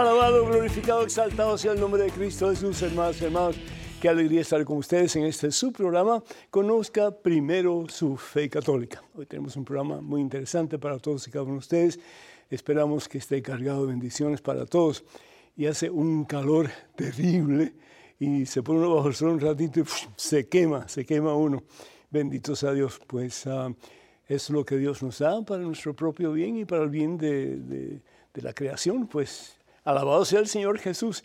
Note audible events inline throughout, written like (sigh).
Alabado, glorificado, exaltado sea el nombre de Cristo Jesús, hermanos, hermanos. Qué alegría estar con ustedes en este su programa. Conozca primero su fe católica. Hoy tenemos un programa muy interesante para todos y cada uno de ustedes. Esperamos que esté cargado de bendiciones para todos. Y hace un calor terrible y se pone uno bajo el sol un ratito y se quema, se quema uno. Bendito sea Dios, pues uh, es lo que Dios nos da para nuestro propio bien y para el bien de, de, de la creación. Pues alabado sea el Señor Jesús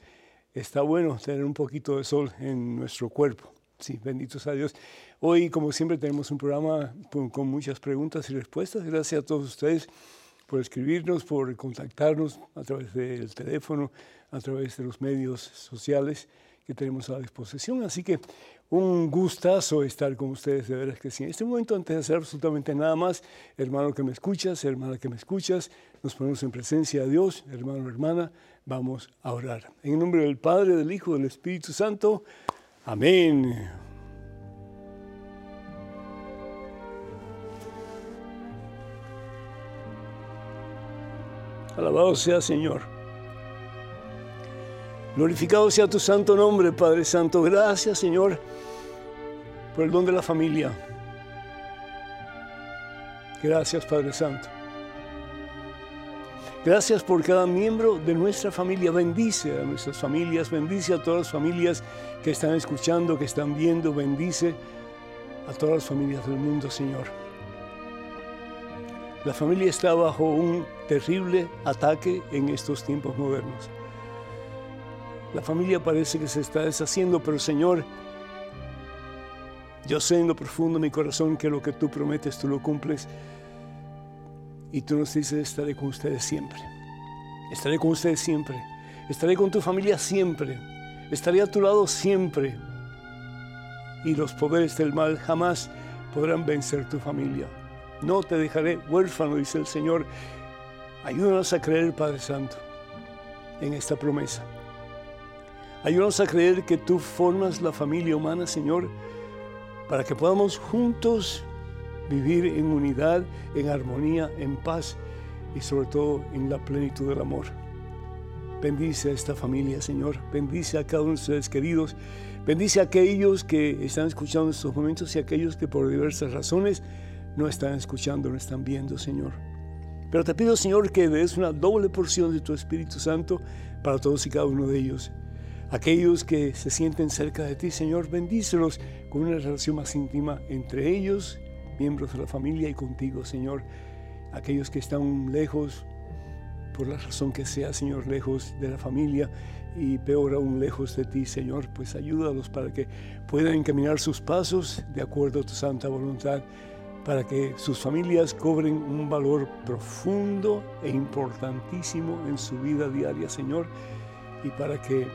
está bueno tener un poquito de sol en nuestro cuerpo. Sí, bendito sea Dios. Hoy, como siempre, tenemos un programa con muchas preguntas y respuestas. Gracias a todos ustedes por escribirnos, por contactarnos a través del teléfono, a través de los medios sociales que tenemos a la disposición. Así que un gustazo estar con ustedes, de veras que sí. En este momento, antes de hacer absolutamente nada más, hermano que me escuchas, hermana que me escuchas, nos ponemos en presencia de Dios, hermano, hermana, vamos a orar. En el nombre del Padre, del Hijo, del Espíritu Santo. Amén. Alabado sea Señor. Glorificado sea tu santo nombre, Padre Santo. Gracias, Señor, por el don de la familia. Gracias, Padre Santo. Gracias por cada miembro de nuestra familia. Bendice a nuestras familias, bendice a todas las familias que están escuchando, que están viendo. Bendice a todas las familias del mundo, Señor. La familia está bajo un terrible ataque en estos tiempos modernos. La familia parece que se está deshaciendo, pero Señor, yo sé en lo profundo de mi corazón que lo que tú prometes, tú lo cumples. Y tú nos dices, estaré con ustedes siempre. Estaré con ustedes siempre. Estaré con tu familia siempre. Estaré a tu lado siempre. Y los poderes del mal jamás podrán vencer tu familia. No te dejaré huérfano, dice el Señor. Ayúdanos a creer, Padre Santo, en esta promesa. Ayúdanos a creer que tú formas la familia humana, Señor, para que podamos juntos vivir en unidad, en armonía, en paz y sobre todo en la plenitud del amor. Bendice a esta familia, Señor. Bendice a cada uno de ustedes queridos. Bendice a aquellos que están escuchando en estos momentos y a aquellos que por diversas razones no están escuchando, no están viendo, Señor. Pero te pido, Señor, que des una doble porción de tu Espíritu Santo para todos y cada uno de ellos. Aquellos que se sienten cerca de ti, Señor, bendícelos con una relación más íntima entre ellos miembros de la familia y contigo, Señor. Aquellos que están lejos, por la razón que sea, Señor, lejos de la familia y peor aún lejos de ti, Señor, pues ayúdalos para que puedan encaminar sus pasos de acuerdo a tu santa voluntad, para que sus familias cobren un valor profundo e importantísimo en su vida diaria, Señor, y para que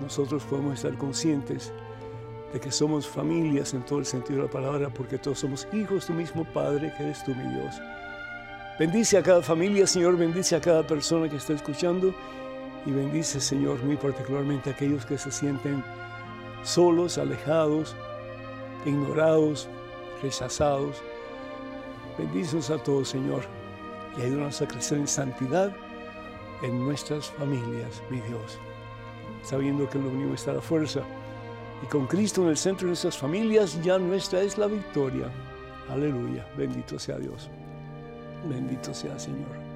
nosotros podamos estar conscientes de que somos familias en todo el sentido de la palabra, porque todos somos hijos de tu mismo Padre, que eres tú, mi Dios. Bendice a cada familia, Señor, bendice a cada persona que está escuchando y bendice, Señor, muy particularmente a aquellos que se sienten solos, alejados, ignorados, rechazados. Bendícenos a todos, Señor, y ayúdanos a crecer en santidad en nuestras familias, mi Dios, sabiendo que lo único está la fuerza y con Cristo en el centro de nuestras familias, ya nuestra es la victoria. Aleluya. Bendito sea Dios. Bendito sea Señor.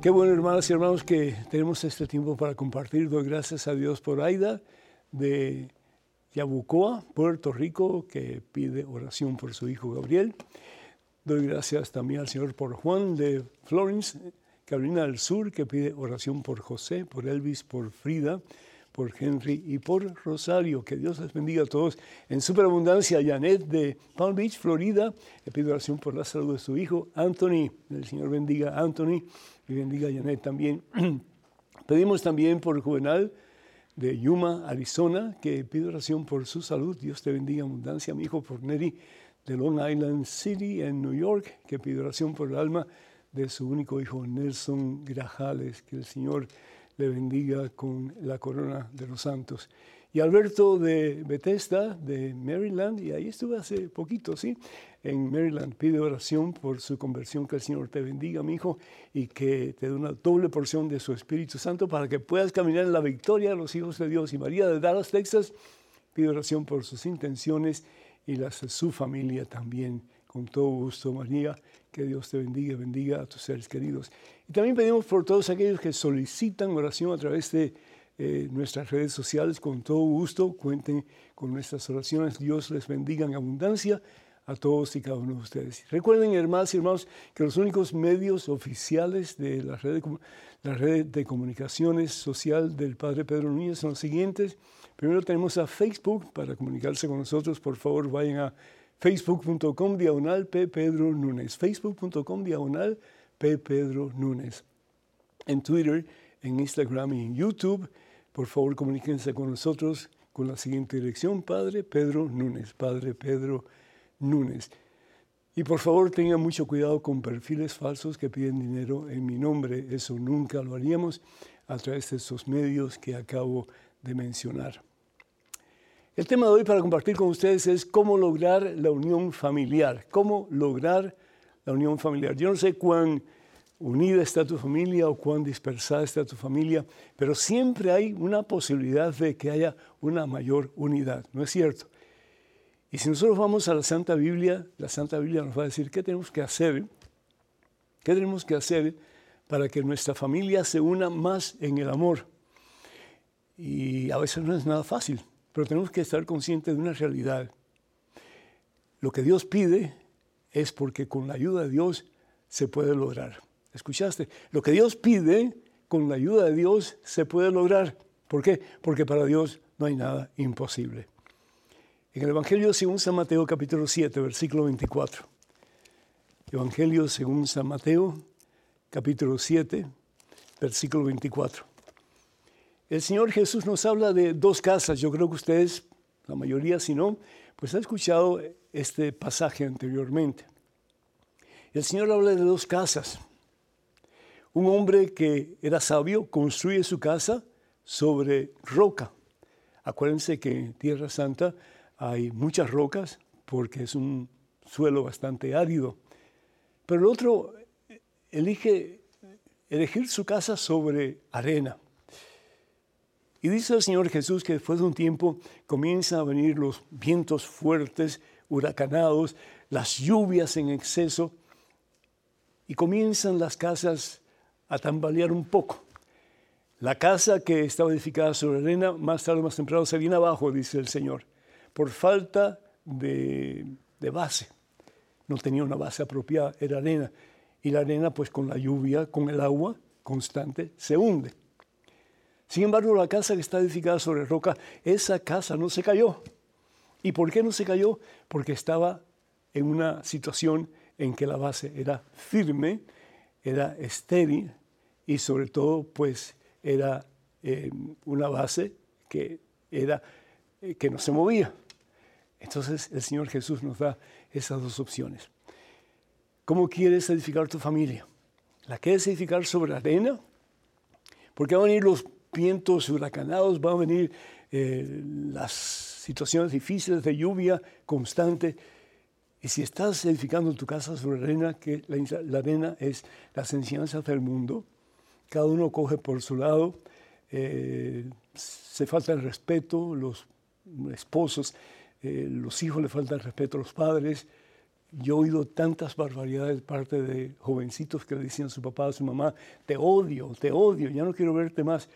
Qué bueno, hermanas y hermanos, que tenemos este tiempo para compartir. Doy gracias a Dios por Aida de Yabucoa, Puerto Rico, que pide oración por su hijo Gabriel. Doy gracias también al Señor por Juan de Florence, Carolina del Sur, que pide oración por José, por Elvis, por Frida por Henry y por Rosario. Que Dios les bendiga a todos en superabundancia. Janet de Palm Beach, Florida, le pido oración por la salud de su hijo Anthony. El Señor bendiga a Anthony y bendiga a Janet también. (clears throat) Pedimos también por Juvenal de Yuma, Arizona, que pido oración por su salud. Dios te bendiga abundancia. Mi hijo por Neri de Long Island City en New York, que pido oración por el alma de su único hijo Nelson Grajales. Que el Señor le bendiga con la corona de los santos. Y Alberto de Bethesda, de Maryland, y ahí estuve hace poquito, ¿sí? En Maryland, pide oración por su conversión, que el Señor te bendiga, mi hijo, y que te dé una doble porción de su Espíritu Santo para que puedas caminar en la victoria de los hijos de Dios. Y María de Dallas, Texas, pide oración por sus intenciones y las de su familia también. Con todo gusto, María, que Dios te bendiga, bendiga a tus seres queridos. Y también pedimos por todos aquellos que solicitan oración a través de eh, nuestras redes sociales. Con todo gusto, cuenten con nuestras oraciones. Dios les bendiga en abundancia a todos y cada uno de ustedes. Recuerden, hermanos y hermanos, que los únicos medios oficiales de la red de, la red de comunicaciones social del Padre Pedro Núñez son los siguientes. Primero tenemos a Facebook para comunicarse con nosotros. Por favor, vayan a facebook.com diagonal P. Pedro Núñez. Facebook.com diagonal P. Pedro Núñez. En Twitter, en Instagram y en YouTube, por favor comuníquense con nosotros con la siguiente dirección, Padre Pedro Núñez. Padre Pedro Núñez. Y por favor tengan mucho cuidado con perfiles falsos que piden dinero en mi nombre. Eso nunca lo haríamos a través de estos medios que acabo de mencionar. El tema de hoy para compartir con ustedes es cómo lograr la unión familiar. Cómo lograr la unión familiar. Yo no sé cuán unida está tu familia o cuán dispersada está tu familia, pero siempre hay una posibilidad de que haya una mayor unidad, ¿no es cierto? Y si nosotros vamos a la Santa Biblia, la Santa Biblia nos va a decir qué tenemos que hacer, qué tenemos que hacer para que nuestra familia se una más en el amor. Y a veces no es nada fácil. Pero tenemos que estar conscientes de una realidad. Lo que Dios pide es porque con la ayuda de Dios se puede lograr. ¿Escuchaste? Lo que Dios pide, con la ayuda de Dios se puede lograr. ¿Por qué? Porque para Dios no hay nada imposible. En el Evangelio según San Mateo capítulo 7, versículo 24. Evangelio según San Mateo capítulo 7, versículo 24. El Señor Jesús nos habla de dos casas. Yo creo que ustedes, la mayoría si no, pues han escuchado este pasaje anteriormente. El Señor habla de dos casas. Un hombre que era sabio construye su casa sobre roca. Acuérdense que en Tierra Santa hay muchas rocas porque es un suelo bastante árido. Pero el otro elige elegir su casa sobre arena. Y dice el Señor Jesús que después de un tiempo comienzan a venir los vientos fuertes, huracanados, las lluvias en exceso, y comienzan las casas a tambalear un poco. La casa que estaba edificada sobre arena, más tarde o más temprano se viene abajo, dice el Señor, por falta de, de base. No tenía una base apropiada, era arena. Y la arena, pues con la lluvia, con el agua constante, se hunde. Sin embargo, la casa que está edificada sobre roca, esa casa no se cayó. ¿Y por qué no se cayó? Porque estaba en una situación en que la base era firme, era estéril y sobre todo pues era eh, una base que, era, eh, que no se movía. Entonces el Señor Jesús nos da esas dos opciones. ¿Cómo quieres edificar tu familia? ¿La quieres edificar sobre arena? Porque van a venir los vientos huracanados, van a venir eh, las situaciones difíciles de lluvia constante. Y si estás edificando tu casa sobre arena, que la, arena es las enseñanzas del mundo, cada uno coge por su lado, eh, se falta el respeto, los esposos, eh, los hijos le falta el respeto a los padres. Yo he oído tantas barbaridades de parte de jovencitos que le decían a su papá, a su mamá, te odio, te odio, ya no quiero verte más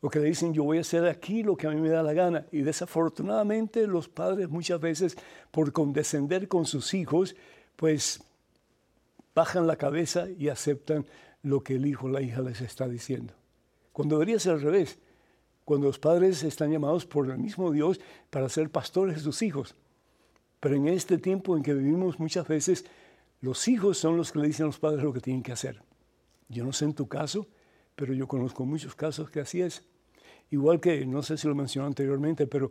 o que le dicen yo voy a hacer aquí lo que a mí me da la gana. Y desafortunadamente los padres muchas veces por condescender con sus hijos, pues bajan la cabeza y aceptan lo que el hijo o la hija les está diciendo. Cuando debería ser al revés, cuando los padres están llamados por el mismo Dios para ser pastores de sus hijos. Pero en este tiempo en que vivimos muchas veces, los hijos son los que le dicen a los padres lo que tienen que hacer. Yo no sé en tu caso, pero yo conozco muchos casos que así es. Igual que, no sé si lo mencioné anteriormente, pero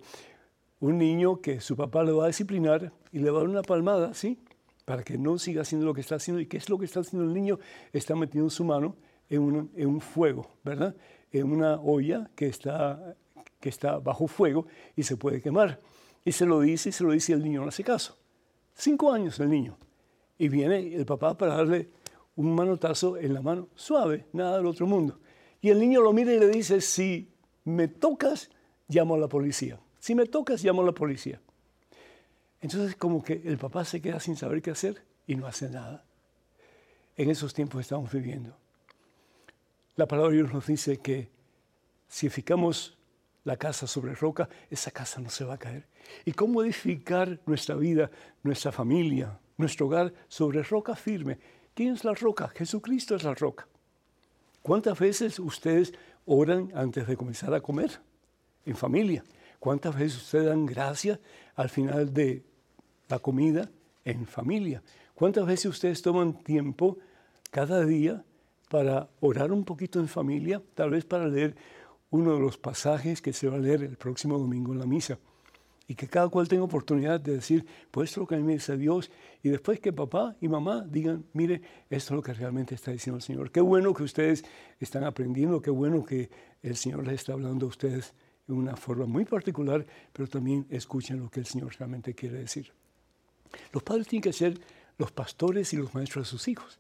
un niño que su papá le va a disciplinar y le va a dar una palmada, ¿sí? Para que no siga haciendo lo que está haciendo. ¿Y qué es lo que está haciendo el niño? Está metiendo su mano en un, en un fuego, ¿verdad? En una olla que está que está bajo fuego y se puede quemar. Y se lo dice y se lo dice y el niño no hace caso. Cinco años el niño. Y viene el papá para darle un manotazo en la mano, suave, nada del otro mundo. Y el niño lo mira y le dice, si me tocas, llamo a la policía. Si me tocas, llamo a la policía. Entonces como que el papá se queda sin saber qué hacer y no hace nada. En esos tiempos estamos viviendo. La palabra de Dios nos dice que si edificamos la casa sobre roca, esa casa no se va a caer. ¿Y cómo edificar nuestra vida, nuestra familia, nuestro hogar sobre roca firme? ¿Quién es la roca? Jesucristo es la roca. ¿Cuántas veces ustedes oran antes de comenzar a comer en familia? ¿Cuántas veces ustedes dan gracias al final de la comida en familia? ¿Cuántas veces ustedes toman tiempo cada día para orar un poquito en familia? Tal vez para leer uno de los pasajes que se va a leer el próximo domingo en la misa. Y que cada cual tenga oportunidad de decir, pues esto es lo que a mí me dice Dios. Y después que papá y mamá digan, mire, esto es lo que realmente está diciendo el Señor. Qué bueno que ustedes están aprendiendo, qué bueno que el Señor les está hablando a ustedes en una forma muy particular, pero también escuchen lo que el Señor realmente quiere decir. Los padres tienen que ser los pastores y los maestros de sus hijos.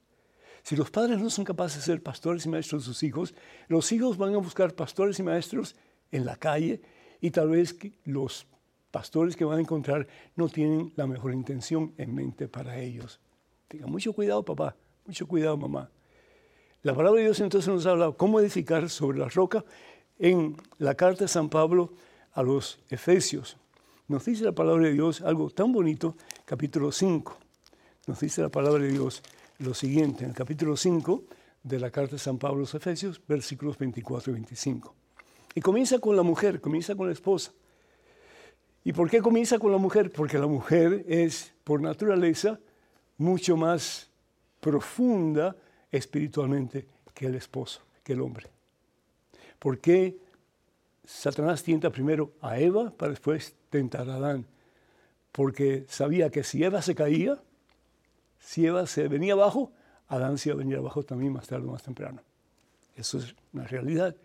Si los padres no son capaces de ser pastores y maestros de sus hijos, los hijos van a buscar pastores y maestros en la calle y tal vez los pastores que van a encontrar no tienen la mejor intención en mente para ellos. Tengan mucho cuidado, papá, mucho cuidado, mamá. La palabra de Dios entonces nos habla cómo edificar sobre la roca en la carta de San Pablo a los Efesios. Nos dice la palabra de Dios algo tan bonito, capítulo 5 nos dice la palabra de Dios lo siguiente, en el capítulo 5 de la carta de San Pablo a los Efesios, versículos 24 y 25. Y comienza con la mujer, comienza con la esposa. ¿Y por qué comienza con la mujer? Porque la mujer es, por naturaleza, mucho más profunda espiritualmente que el esposo, que el hombre. ¿Por qué Satanás tienta primero a Eva para después tentar a Adán? Porque sabía que si Eva se caía, si Eva se venía abajo, Adán se iba a venir abajo también más tarde o más temprano. Eso es una realidad.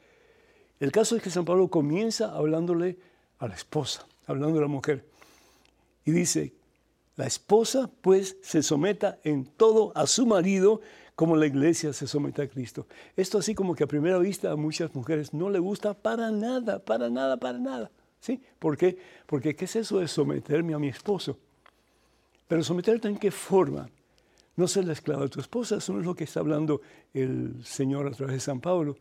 El caso es que San Pablo comienza hablándole a la esposa, hablando de la mujer. Y dice, la esposa pues se someta en todo a su marido como la iglesia se somete a Cristo. Esto así como que a primera vista a muchas mujeres no le gusta para nada, para nada, para nada. ¿Sí? ¿Por qué? Porque ¿qué es eso de someterme a mi esposo? Pero someterte en qué forma? no ser la esclava de tu esposa. Eso no es lo que está hablando el Señor a través de San Pablo.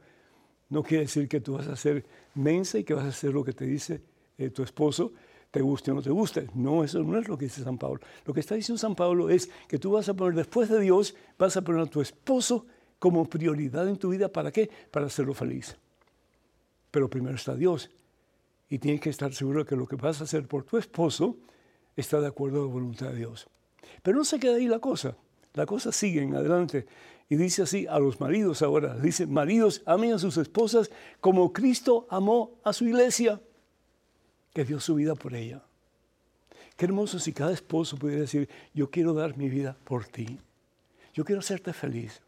No quiere decir que tú vas a ser mensa y que vas a hacer lo que te dice eh, tu esposo, te guste o no te guste. No, eso no es lo que dice San Pablo. Lo que está diciendo San Pablo es que tú vas a poner después de Dios, vas a poner a tu esposo como prioridad en tu vida. ¿Para qué? Para hacerlo feliz. Pero primero está Dios. Y tienes que estar seguro de que lo que vas a hacer por tu esposo está de acuerdo a la voluntad de Dios. Pero no se queda ahí la cosa. La cosa sigue en adelante. Y dice así a los maridos ahora, dice, maridos, amen a sus esposas como Cristo amó a su iglesia, que dio su vida por ella. Qué hermoso si cada esposo pudiera decir, yo quiero dar mi vida por ti. Yo quiero hacerte feliz.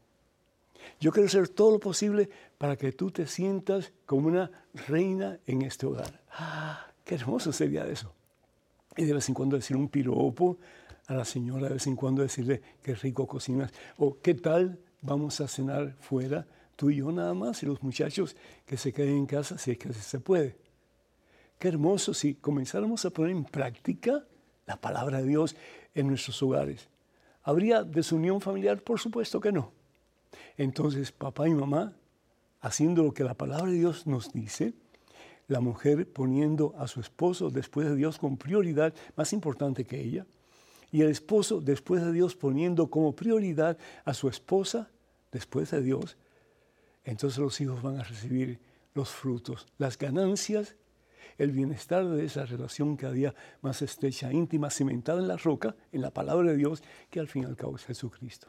Yo quiero hacer todo lo posible para que tú te sientas como una reina en este hogar. Ah, qué hermoso sería eso. Y de vez en cuando decir un piropo, a la señora de vez en cuando decirle qué rico cocinas o qué tal vamos a cenar fuera, tú y yo nada más y los muchachos que se queden en casa si es que se puede. Qué hermoso si comenzáramos a poner en práctica la palabra de Dios en nuestros hogares. ¿Habría desunión familiar? Por supuesto que no. Entonces, papá y mamá, haciendo lo que la palabra de Dios nos dice, la mujer poniendo a su esposo después de Dios con prioridad más importante que ella, y el esposo, después de Dios, poniendo como prioridad a su esposa, después de Dios, entonces los hijos van a recibir los frutos, las ganancias, el bienestar de esa relación cada día más estrecha, íntima, cimentada en la roca, en la palabra de Dios, que al fin y al cabo es Jesucristo.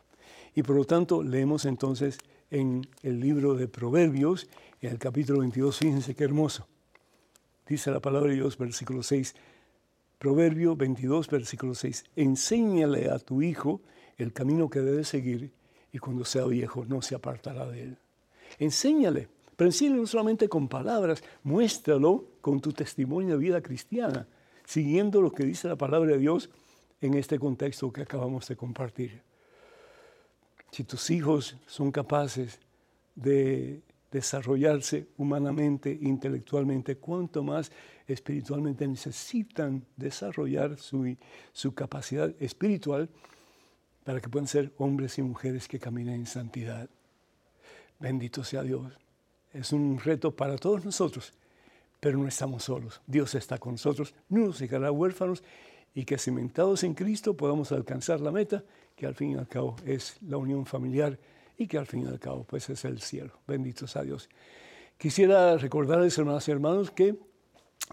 Y por lo tanto, leemos entonces en el libro de Proverbios, en el capítulo 22, fíjense qué hermoso. Dice la palabra de Dios, versículo 6, Proverbio 22, versículo 6. Enséñale a tu hijo el camino que debe seguir y cuando sea viejo no se apartará de él. Enséñale. Pero en no solamente con palabras, muéstralo con tu testimonio de vida cristiana, siguiendo lo que dice la palabra de Dios en este contexto que acabamos de compartir. Si tus hijos son capaces de desarrollarse humanamente, intelectualmente, cuanto más espiritualmente necesitan desarrollar su, su capacidad espiritual para que puedan ser hombres y mujeres que caminen en santidad. Bendito sea Dios. Es un reto para todos nosotros, pero no estamos solos. Dios está con nosotros, no nos dejará huérfanos y que cimentados en Cristo podamos alcanzar la meta, que al fin y al cabo es la unión familiar y que al fin y al cabo pues es el cielo. Bendito sea Dios. Quisiera recordarles, hermanas y hermanos, que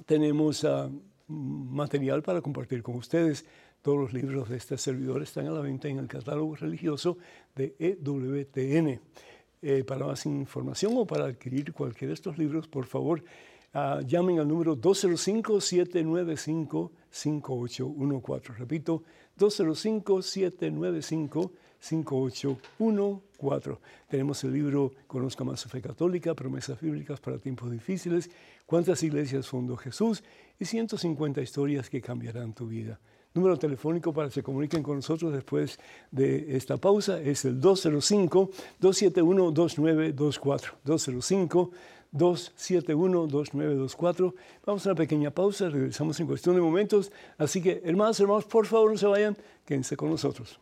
tenemos ah, material para compartir con ustedes. Todos los libros de este servidor están a la venta en el catálogo religioso de EWTN. Eh, para más información o para adquirir cualquiera de estos libros, por favor, ah, llamen al número 205-795-5814. Repito, 205-795-5814. Tenemos el libro Conozca más su fe católica, promesas bíblicas para tiempos difíciles, cuántas iglesias fundó Jesús y 150 historias que cambiarán tu vida. Número telefónico para que se comuniquen con nosotros después de esta pausa es el 205-271-2924. 205-271-2924. Vamos a una pequeña pausa, regresamos en cuestión de momentos. Así que, hermanos, hermanos, por favor no se vayan, quédense con nosotros.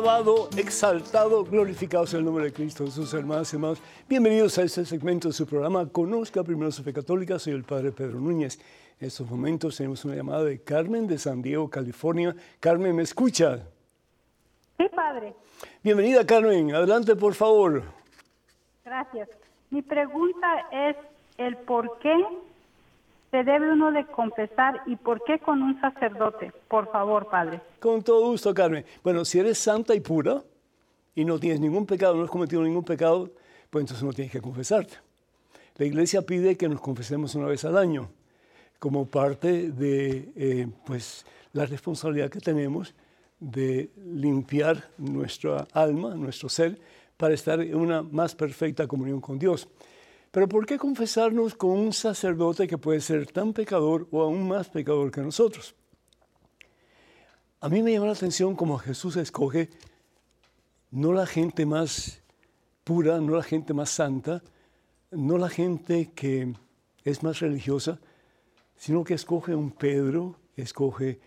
Alabado, exaltado, glorificado sea el nombre de Cristo Jesús, hermanos y hermanos. Bienvenidos a este segmento de su programa Conozca Primero su Fe Católica. Soy el Padre Pedro Núñez. En estos momentos tenemos una llamada de Carmen de San Diego, California. Carmen, ¿me escucha? Sí, Padre. Bienvenida, Carmen. Adelante, por favor. Gracias. Mi pregunta es el por qué se debe uno de confesar y por qué con un sacerdote? Por favor, Padre. Con todo gusto, Carmen. Bueno, si eres santa y pura y no tienes ningún pecado, no has cometido ningún pecado, pues entonces no tienes que confesarte. La iglesia pide que nos confesemos una vez al año como parte de eh, pues, la responsabilidad que tenemos de limpiar nuestra alma, nuestro ser, para estar en una más perfecta comunión con Dios. Pero ¿por qué confesarnos con un sacerdote que puede ser tan pecador o aún más pecador que nosotros? A mí me llama la atención cómo Jesús escoge no la gente más pura, no la gente más santa, no la gente que es más religiosa, sino que escoge a un Pedro, escoge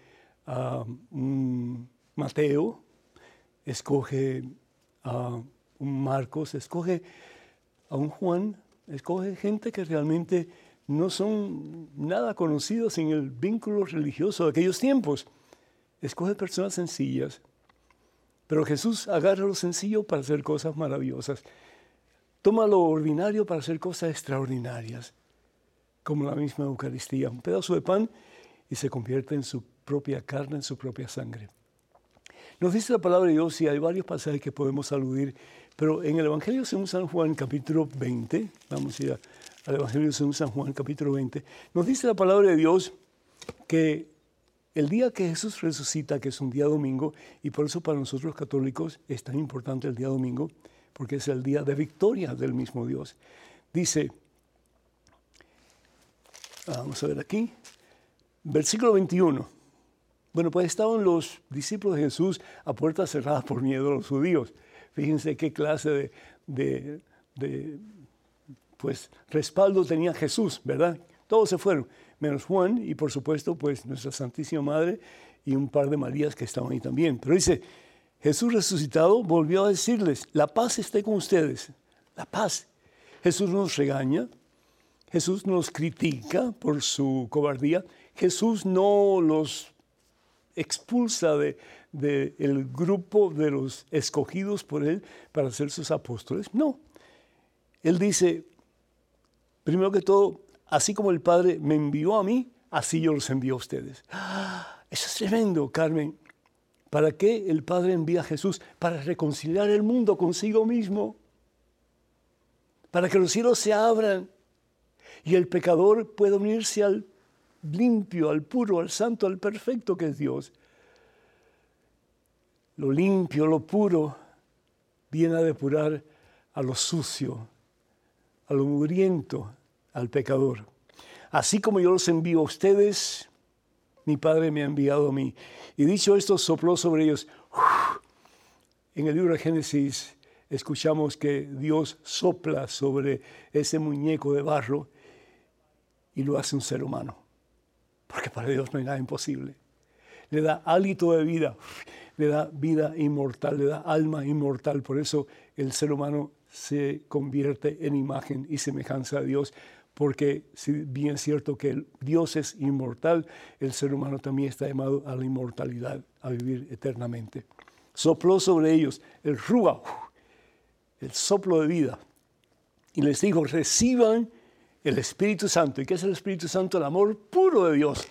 a un Mateo, escoge a un Marcos, escoge a un Juan, escoge gente que realmente no son nada conocidos en el vínculo religioso de aquellos tiempos. Escoge personas sencillas. Pero Jesús agarra lo sencillo para hacer cosas maravillosas. Toma lo ordinario para hacer cosas extraordinarias, como la misma Eucaristía. Un pedazo de pan y se convierte en su propia carne, en su propia sangre. Nos dice la palabra de Dios y hay varios pasajes que podemos aludir pero en el Evangelio según San Juan, capítulo 20, vamos a ir al Evangelio según San Juan, capítulo 20, nos dice la palabra de Dios que el día que Jesús resucita, que es un día domingo, y por eso para nosotros católicos es tan importante el día domingo, porque es el día de victoria del mismo Dios. Dice, vamos a ver aquí, versículo 21. Bueno, pues estaban los discípulos de Jesús a puertas cerradas por miedo a los judíos. Fíjense qué clase de, pues, respaldo tenía Jesús, ¿verdad? Todos se fueron, menos Juan y por supuesto pues nuestra Santísima Madre y un par de Marías que estaban ahí también. Pero dice, Jesús resucitado volvió a decirles, la paz esté con ustedes, la paz. Jesús nos regaña, Jesús nos critica por su cobardía, Jesús no los expulsa de, del grupo de los escogidos por él para ser sus apóstoles. No. Él dice, primero que todo, así como el Padre me envió a mí, así yo los envío a ustedes. Eso es tremendo, Carmen. ¿Para qué el Padre envía a Jesús? Para reconciliar el mundo consigo mismo. Para que los cielos se abran y el pecador pueda unirse al limpio, al puro, al santo, al perfecto que es Dios. Lo limpio, lo puro, viene a depurar a lo sucio, a lo mugriento, al pecador. Así como yo los envío a ustedes, mi Padre me ha enviado a mí. Y dicho esto, sopló sobre ellos. En el libro de Génesis escuchamos que Dios sopla sobre ese muñeco de barro y lo hace un ser humano. Porque para Dios no hay nada imposible. Le da hálito de vida, le da vida inmortal, le da alma inmortal. Por eso el ser humano se convierte en imagen y semejanza de Dios. Porque si bien es cierto que Dios es inmortal, el ser humano también está llamado a la inmortalidad, a vivir eternamente. Sopló sobre ellos el rúa, el soplo de vida, y les dijo, reciban el Espíritu Santo. ¿Y qué es el Espíritu Santo? El amor puro de Dios.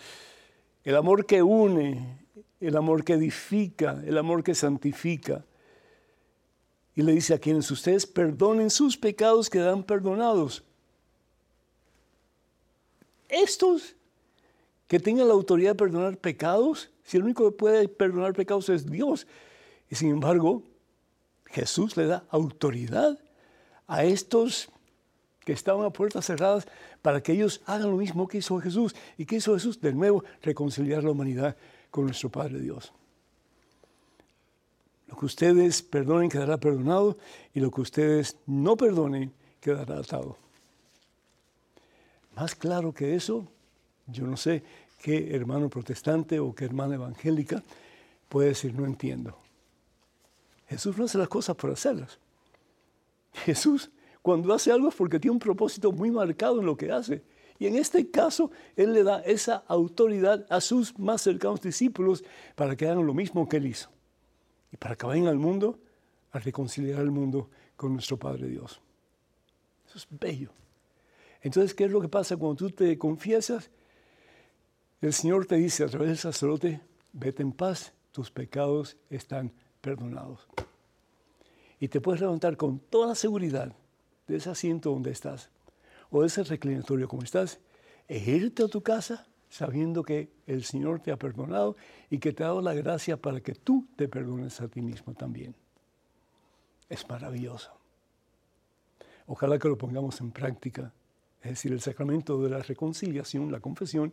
El amor que une, el amor que edifica, el amor que santifica. Y le dice a quienes ustedes perdonen sus pecados, quedan perdonados. Estos que tengan la autoridad de perdonar pecados, si el único que puede perdonar pecados es Dios. Y sin embargo, Jesús le da autoridad a estos que estaban a puertas cerradas para que ellos hagan lo mismo que hizo Jesús. ¿Y que hizo Jesús? De nuevo, reconciliar la humanidad con nuestro Padre Dios. Lo que ustedes perdonen quedará perdonado y lo que ustedes no perdonen quedará atado. Más claro que eso, yo no sé qué hermano protestante o qué hermana evangélica puede decir, no entiendo. Jesús no hace las cosas por hacerlas. Jesús cuando hace algo es porque tiene un propósito muy marcado en lo que hace. Y en este caso, Él le da esa autoridad a sus más cercanos discípulos para que hagan lo mismo que Él hizo. Y para que vayan al mundo a reconciliar el mundo con nuestro Padre Dios. Eso es bello. Entonces, ¿qué es lo que pasa cuando tú te confiesas? El Señor te dice a través del sacerdote, vete en paz, tus pecados están perdonados. Y te puedes levantar con toda seguridad de ese asiento donde estás o ese reclinatorio como estás e irte a tu casa sabiendo que el Señor te ha perdonado y que te ha dado la gracia para que tú te perdones a ti mismo también. Es maravilloso. Ojalá que lo pongamos en práctica, es decir, el sacramento de la reconciliación, la confesión,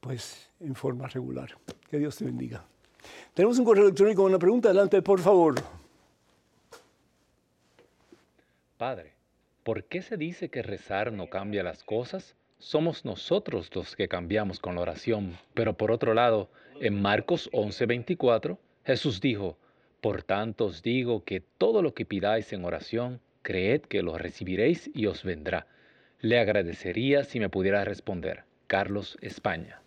pues en forma regular. Que Dios te bendiga. Tenemos un correo electrónico con una pregunta. Adelante, por favor. Padre, ¿por qué se dice que rezar no cambia las cosas? Somos nosotros los que cambiamos con la oración. Pero por otro lado, en Marcos 11:24, Jesús dijo, Por tanto os digo que todo lo que pidáis en oración, creed que lo recibiréis y os vendrá. Le agradecería si me pudiera responder. Carlos España.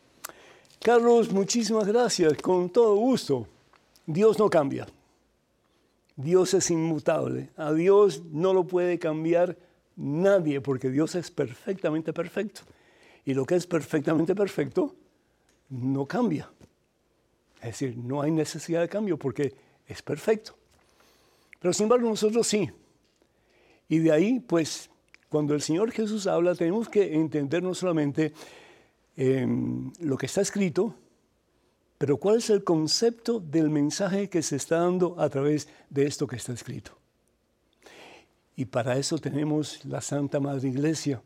Carlos, muchísimas gracias, con todo gusto. Dios no cambia. Dios es inmutable. A Dios no lo puede cambiar nadie porque Dios es perfectamente perfecto. Y lo que es perfectamente perfecto no cambia. Es decir, no hay necesidad de cambio porque es perfecto. Pero sin embargo nosotros sí. Y de ahí, pues, cuando el Señor Jesús habla, tenemos que entender no solamente em, lo que está escrito, pero ¿cuál es el concepto del mensaje que se está dando a través de esto que está escrito? Y para eso tenemos la Santa Madre Iglesia,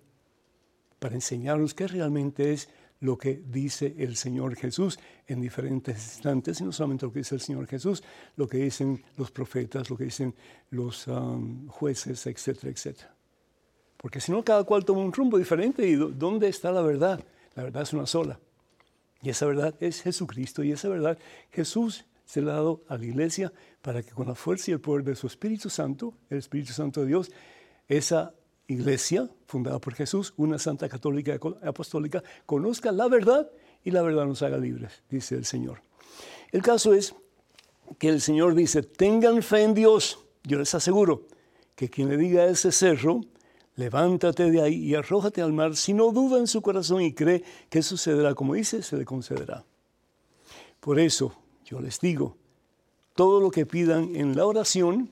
para enseñarnos qué realmente es lo que dice el Señor Jesús en diferentes instantes, y no solamente lo que dice el Señor Jesús, lo que dicen los profetas, lo que dicen los um, jueces, etcétera, etcétera. Porque si no, cada cual toma un rumbo diferente y ¿dónde está la verdad? La verdad es una sola. Y esa verdad es Jesucristo y esa verdad Jesús se la ha dado a la iglesia para que con la fuerza y el poder de su Espíritu Santo, el Espíritu Santo de Dios, esa iglesia fundada por Jesús, una santa católica apostólica, conozca la verdad y la verdad nos haga libres, dice el Señor. El caso es que el Señor dice, tengan fe en Dios. Yo les aseguro que quien le diga a ese cerro, levántate de ahí y arrójate al mar. Si no duda en su corazón y cree que sucederá como dice, se le concederá. Por eso yo les digo, todo lo que pidan en la oración,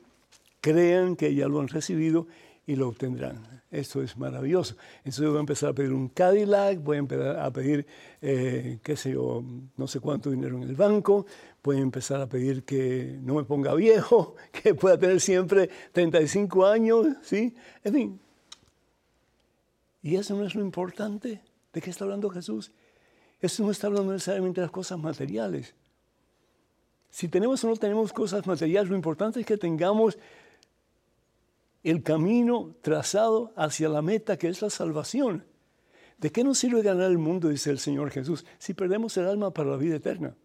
crean que ya lo han recibido y lo obtendrán. Esto es maravilloso. Entonces voy a empezar a pedir un Cadillac, voy a empezar a pedir, eh, qué sé yo, no sé cuánto dinero en el banco, voy a empezar a pedir que no me ponga viejo, (laughs) que pueda tener siempre 35 años, ¿sí? En fin. Y eso no es lo importante. ¿De qué está hablando Jesús? Eso no está hablando necesariamente de las cosas materiales. Si tenemos o no tenemos cosas materiales, lo importante es que tengamos el camino trazado hacia la meta que es la salvación. ¿De qué nos sirve ganar el mundo, dice el Señor Jesús, si perdemos el alma para la vida eterna?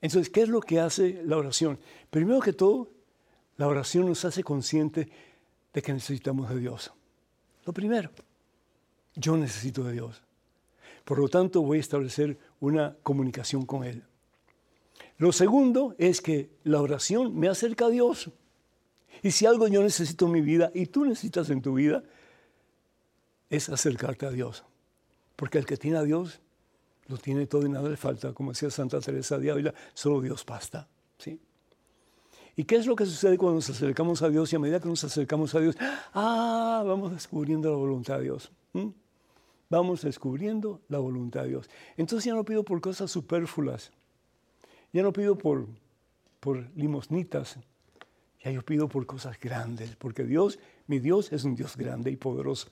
Entonces, ¿qué es lo que hace la oración? Primero que todo, la oración nos hace consciente de que necesitamos de Dios. Lo primero, yo necesito de Dios. Por lo tanto, voy a establecer una comunicación con Él. Lo segundo es que la oración me acerca a Dios. Y si algo yo necesito en mi vida y tú necesitas en tu vida, es acercarte a Dios. Porque el que tiene a Dios, lo tiene todo y nada le falta. Como decía Santa Teresa de Ávila, solo Dios basta. ¿sí? ¿Y qué es lo que sucede cuando nos acercamos a Dios? Y a medida que nos acercamos a Dios, ah, vamos descubriendo la voluntad de Dios. Vamos descubriendo la voluntad de Dios. Entonces ya no pido por cosas superfluas. Ya no pido por, por limosnitas. Ya yo pido por cosas grandes, porque Dios, mi Dios es un Dios grande y poderoso.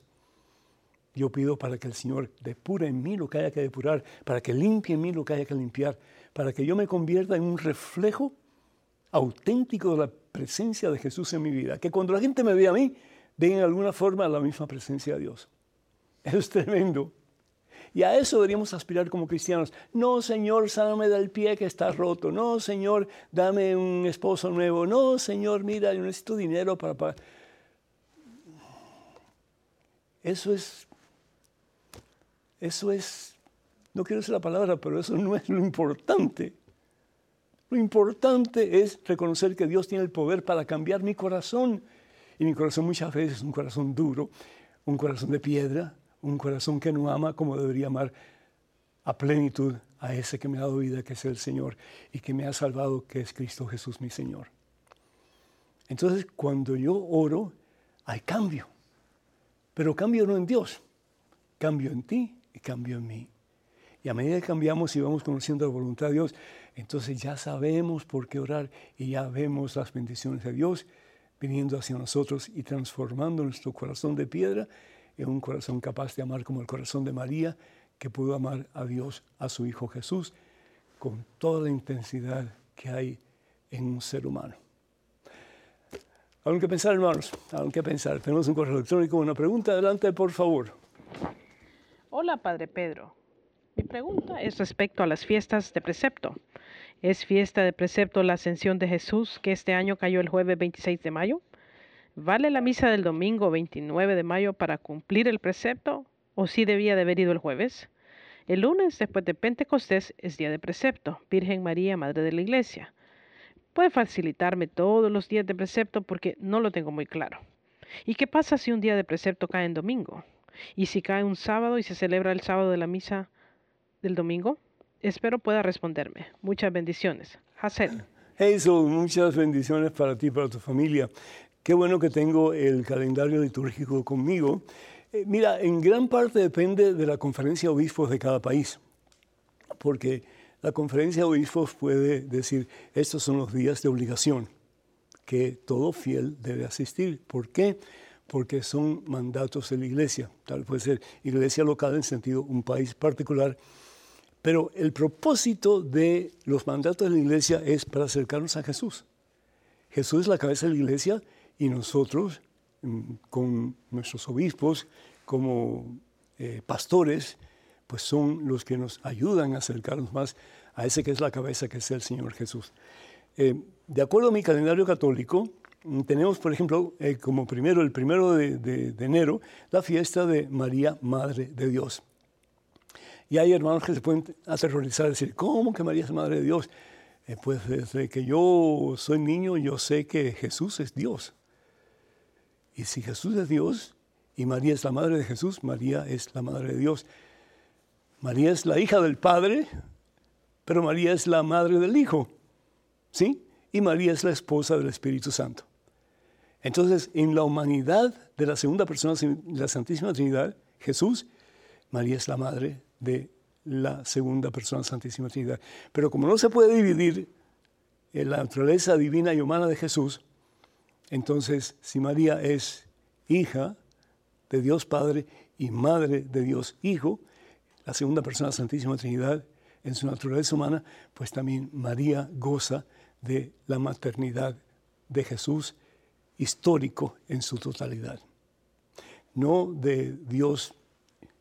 Yo pido para que el Señor depure en mí lo que haya que depurar, para que limpie en mí lo que haya que limpiar, para que yo me convierta en un reflejo auténtico de la presencia de Jesús en mi vida. Que cuando la gente me vea a mí, den en alguna forma la misma presencia de Dios. Eso (laughs) es tremendo. Y a eso deberíamos aspirar como cristianos. No, Señor, sáname del pie que está roto. No, Señor, dame un esposo nuevo. No, Señor, mira, yo necesito dinero para pagar. Eso es, eso es, no quiero decir la palabra, pero eso no es lo importante. Lo importante es reconocer que Dios tiene el poder para cambiar mi corazón. Y mi corazón muchas veces es un corazón duro, un corazón de piedra, un corazón que no ama como debería amar a plenitud a ese que me ha dado vida, que es el Señor, y que me ha salvado, que es Cristo Jesús mi Señor. Entonces, cuando yo oro, hay cambio. Pero cambio no en Dios, cambio en ti y cambio en mí. Y a medida que cambiamos y vamos conociendo la voluntad de Dios, entonces ya sabemos por qué orar y ya vemos las bendiciones de Dios viniendo hacia nosotros y transformando nuestro corazón de piedra en un corazón capaz de amar como el corazón de María, que pudo amar a Dios, a su Hijo Jesús, con toda la intensidad que hay en un ser humano. Algo que pensar, hermanos, algo que pensar. Tenemos un correo electrónico, una pregunta. Adelante, por favor. Hola, Padre Pedro. Mi pregunta es respecto a las fiestas de precepto. ¿Es fiesta de precepto la ascensión de Jesús que este año cayó el jueves 26 de mayo? ¿Vale la misa del domingo 29 de mayo para cumplir el precepto o si debía de haber ido el jueves? El lunes después de Pentecostés es día de precepto, Virgen María, Madre de la Iglesia. Puede facilitarme todos los días de precepto porque no lo tengo muy claro. ¿Y qué pasa si un día de precepto cae en domingo? ¿Y si cae un sábado y se celebra el sábado de la misa del domingo? Espero pueda responderme. Muchas bendiciones. Hazel. (laughs) Hazel, muchas bendiciones para ti y para tu familia. Qué bueno que tengo el calendario litúrgico conmigo. Eh, mira, en gran parte depende de la conferencia de obispos de cada país, porque la conferencia de obispos puede decir, estos son los días de obligación que todo fiel debe asistir. ¿Por qué? Porque son mandatos de la iglesia. Tal puede ser iglesia local en sentido un país particular. Pero el propósito de los mandatos de la iglesia es para acercarnos a Jesús. Jesús es la cabeza de la iglesia y nosotros, mm, con nuestros obispos, como eh, pastores, pues son los que nos ayudan a acercarnos más a ese que es la cabeza, que es el Señor Jesús. Eh, de acuerdo a mi calendario católico, mm, tenemos, por ejemplo, eh, como primero, el primero de, enero, la fiesta de María, Madre de Dios. Y hay hermanos que se pueden aterrorizar, decir, ¿cómo que María es Madre de Dios? pues desde que yo soy niño, yo sé que Jesús es Dios. Y si Jesús es Dios Y María es la madre de Jesús, María es la madre de Dios. María es la hija del Padre, pero María es la madre del Hijo. ¿Sí? Y María es la esposa del Espíritu Santo. Entonces, en la humanidad de la segunda persona de la Santísima Trinidad, Jesús, María es la madre de la segunda persona Santísima Trinidad. Pero como no se puede dividir en la naturaleza divina y humana de Jesús, entonces si María es hija de Dios Padre y madre de Dios Hijo, la segunda persona de la Santísima Trinidad en su naturaleza humana, pues también María goza de la maternidad de Jesús histórico en su totalidad. No de Dios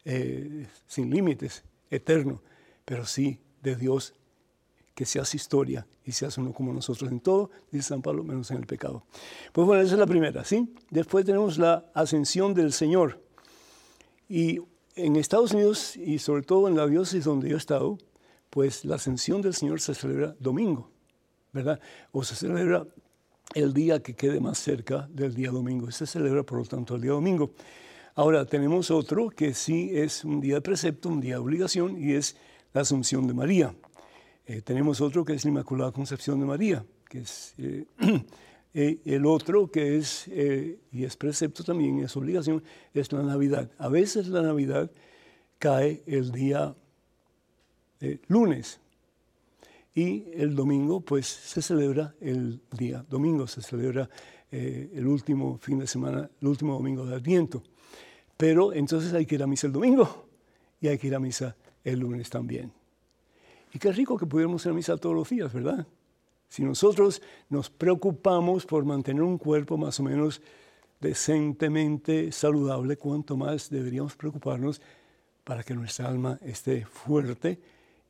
eh, sin límites, eterno, pero sí de Dios que se hace historia y se hace uno como nosotros en todo, dice San Pablo, menos en el pecado. Pues bueno, esa es la primera, ¿sí? Después tenemos la ascensión del Señor. Y en Estados Unidos y sobre todo en la diócesis donde yo he estado, pues la ascensión del Señor se celebra domingo, ¿verdad? O se celebra el día que quede más cerca del día domingo. Se celebra, por lo tanto, el día domingo. Ahora, tenemos otro que sí es un día de precepto, un día de obligación, y es la Asunción de María. Eh, tenemos otro que es la Inmaculada Concepción de María, que es eh, (clears throat) eh, el otro que es, y es precepto también, es obligación, es la Navidad. A veces la Navidad cae el día lunes, y el domingo, pues se celebra el día domingo, se celebra el último fin de semana, el último domingo de Adviento. Pero entonces hay que ir a misa el domingo y hay que ir a misa el lunes también. Y qué rico que pudiéramos ir a misa todos los días, ¿verdad? Si nosotros nos preocupamos por mantener un cuerpo más o menos decentemente saludable, cuánto más deberíamos preocuparnos para que nuestra alma esté fuerte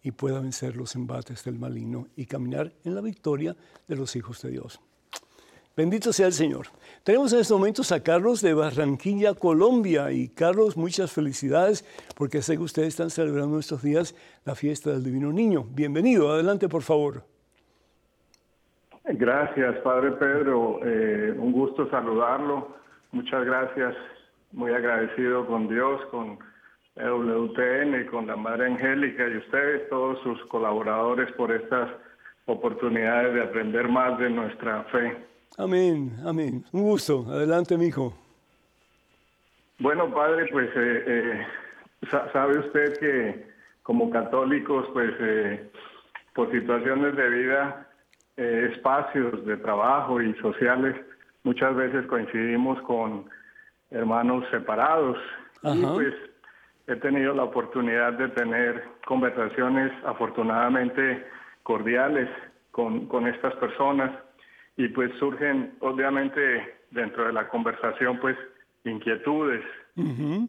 y pueda vencer los embates del maligno y caminar en la victoria de los hijos de Dios. Bendito sea el Señor. Tenemos en estos momentos a Carlos de Barranquilla, Colombia. Y Carlos, muchas felicidades porque sé que ustedes están celebrando estos días la fiesta del Divino Niño. Bienvenido, adelante por favor. Gracias, Padre Pedro. Eh, un gusto saludarlo. Muchas gracias. Muy agradecido con Dios, con WTN, con la Madre Angélica y ustedes, todos sus colaboradores, por estas oportunidades de aprender más de nuestra fe. Amén, amén. Un gusto. Adelante, mi hijo. Bueno, padre, pues eh, eh, sabe usted que como católicos, pues eh, por situaciones de vida, espacios de trabajo y sociales, muchas veces coincidimos con hermanos separados. Y pues he tenido la oportunidad de tener conversaciones afortunadamente cordiales con, con estas personas y pues surgen obviamente dentro de la conversación pues inquietudes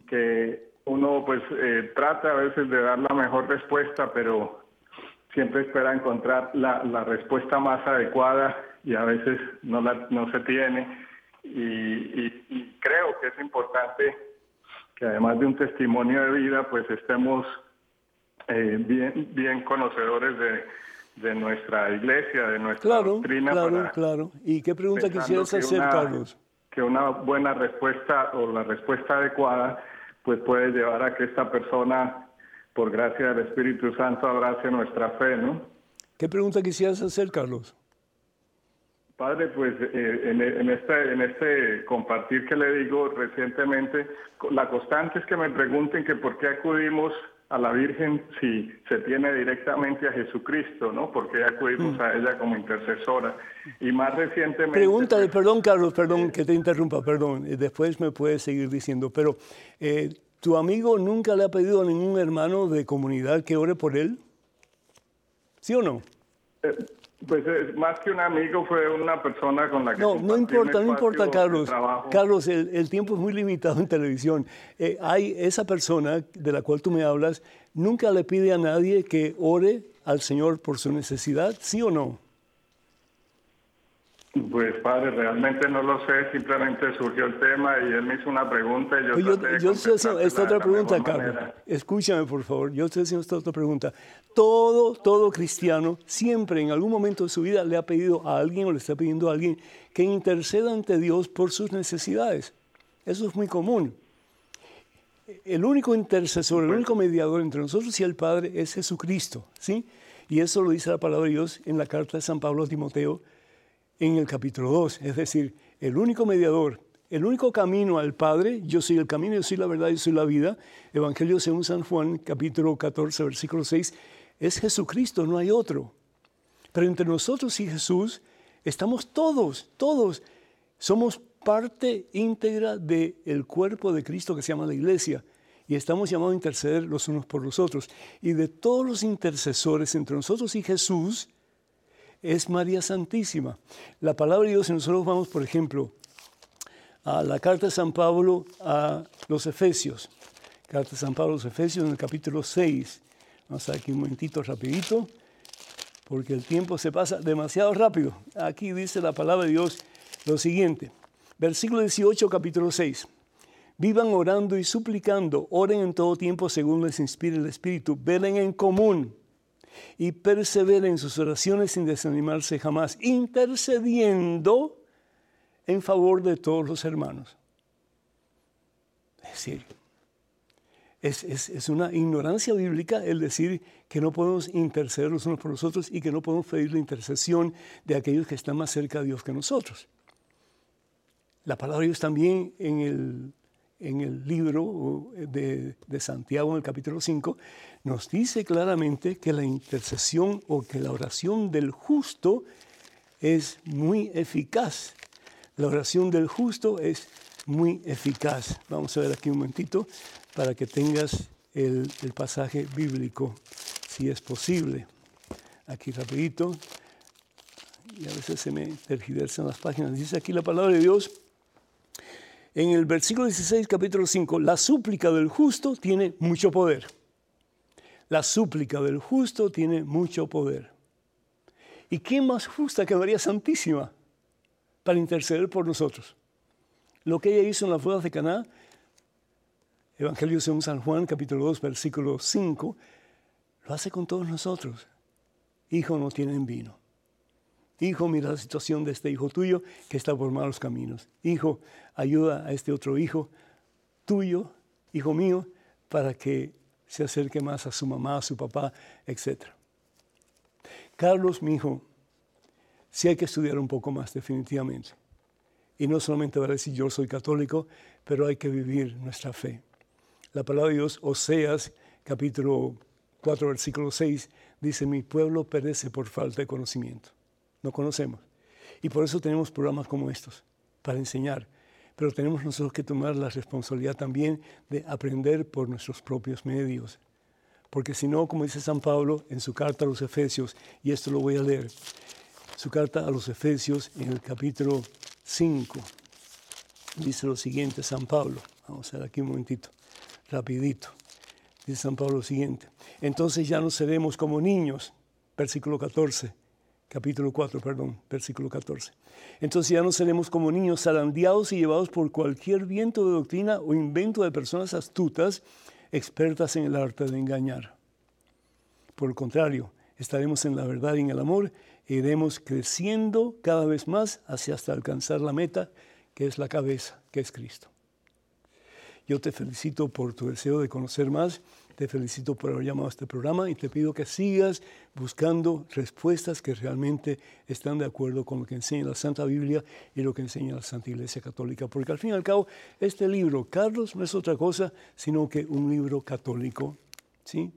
que uno pues eh, trata a veces de dar la mejor respuesta pero siempre espera encontrar la, la respuesta más adecuada y a veces no, la, no se tiene. Y, y creo que es importante que además de un testimonio de vida, pues estemos eh, bien, bien conocedores de, nuestra iglesia, de nuestra doctrina. Claro, claro. ¿Y qué pregunta quisieras hacer, Carlos? Que una buena respuesta o la respuesta adecuada, pues puede llevar a que esta persona, por gracia del Espíritu Santo, abrace nuestra fe, ¿no? ¿Qué pregunta quisieras hacer, Carlos? Padre, pues eh, en, este, en este compartir que le digo recientemente, la constante es que me pregunten que por qué acudimos a la Virgen si se tiene directamente a Jesucristo, ¿no? ¿Por qué acudimos mm. a ella como intercesora? Y más recientemente... Pregúntale, pues, perdón Carlos, perdón que te interrumpa, perdón, después me puedes seguir diciendo, pero eh, ¿tu amigo nunca le ha pedido a ningún hermano de comunidad que ore por él? ¿Sí o no? Eh, pues más que un amigo fue una persona con la que... No, no importa, no importa, Carlos. Carlos, el, tiempo es muy limitado en televisión. Eh, hay esa persona de la cual tú me hablas, nunca le pide a nadie que ore al Señor por su necesidad, ¿sí o no? Pues padre, realmente no lo sé, simplemente surgió el tema y él me hizo una pregunta y yo... Pues yo, yo estoy haciendo esta otra pregunta, Carlos. Escúchame, por favor, yo estoy haciendo esta otra pregunta. Todo, todo cristiano siempre en algún momento de su vida le ha pedido a alguien o le está pidiendo a alguien que interceda ante Dios por sus necesidades. Eso es muy común. el único intercesor, el único mediador entre nosotros y el Padre es Jesucristo, ¿sí? Y eso lo dice la palabra de Dios en la carta de San Pablo a Timoteo en el capítulo 2. Es decir, el único mediador, el único camino al Padre, yo soy el camino, yo soy la verdad, yo soy la vida. Evangelio según San Juan, capítulo 14, versículo 6, es Jesucristo, no hay otro. Pero entre nosotros y Jesús estamos todos, todos. Somos parte íntegra del cuerpo de Cristo que se llama la iglesia. Y estamos llamados a interceder los unos por los otros. Y de todos los intercesores entre nosotros y Jesús es María Santísima. La palabra de Dios, si nosotros vamos, por ejemplo, a la carta de San Pablo a los Efesios. Carta de San Pablo a los Efesios en el capítulo 6. Vamos a aquí un momentito rapidito, porque el tiempo se pasa demasiado rápido. Aquí dice la palabra de Dios lo siguiente. Versículo 18, capítulo 6. Vivan orando y suplicando, oren en todo tiempo según les inspire el Espíritu, velen en común y perseveren en sus oraciones sin desanimarse jamás, intercediendo en favor de todos los hermanos. Es decir, es, es, una ignorancia bíblica el decir que no podemos interceder los unos por los otros y que no podemos pedir la intercesión de aquellos que están más cerca de Dios que nosotros. La palabra de Dios también en el, en el libro de, de Santiago, en el capítulo 5, nos dice claramente que la intercesión o que la oración del justo es muy eficaz. La oración del justo es muy eficaz. Vamos a ver aquí un momentito para que tengas el, pasaje bíblico, si es posible. Aquí rapidito. Y a veces se me tergiversan las páginas. Dice aquí la palabra de Dios. En el versículo 16, capítulo 5, la súplica del justo tiene mucho poder. La súplica del justo tiene mucho poder. ¿Y quién más justa que María Santísima para interceder por nosotros? Lo que ella hizo en las bodas de Caná Evangelio según San Juan, capítulo 2, versículo 5, lo hace con todos nosotros. Hijo, no tienen vino. Hijo, mira la situación de este hijo tuyo que está por malos caminos. Hijo, ayuda a este otro hijo tuyo, hijo mío, para que se acerque más a su mamá, a su papá, etc. Carlos, mi hijo, sí hay que estudiar un poco más definitivamente. Y no solamente va a decir yo soy católico, pero hay que vivir nuestra fe. La palabra de Dios, Oseas, capítulo 4, versículo 6, dice, mi pueblo perece por falta de conocimiento. No conocemos. Y por eso tenemos programas como estos, para enseñar. Pero tenemos nosotros que tomar la responsabilidad también de aprender por nuestros propios medios. Porque si no, como dice San Pablo en su carta a los Efesios, y esto lo voy a leer, su carta a los Efesios en el capítulo 5, dice lo siguiente San Pablo. Vamos a ver aquí un momentito rapidito. Dice San Pablo lo siguiente. Entonces ya no seremos como niños, versículo 14, capítulo 4, perdón, versículo 14. Entonces ya no seremos como niños zarandeados y llevados por cualquier viento de doctrina o invento de personas astutas, expertas en el arte de engañar. Por el contrario, estaremos en la verdad y en el amor e iremos creciendo cada vez más hacia hasta alcanzar la meta, que es la cabeza, que es Cristo. Yo te felicito por tu deseo de conocer más, te felicito por haber llamado a este programa y te pido que sigas buscando respuestas que realmente están de acuerdo con lo que enseña la Santa Biblia y lo que enseña la Santa Iglesia Católica. Porque al fin y al cabo, este libro, Carlos, no es otra cosa sino que un libro católico. ¿sí?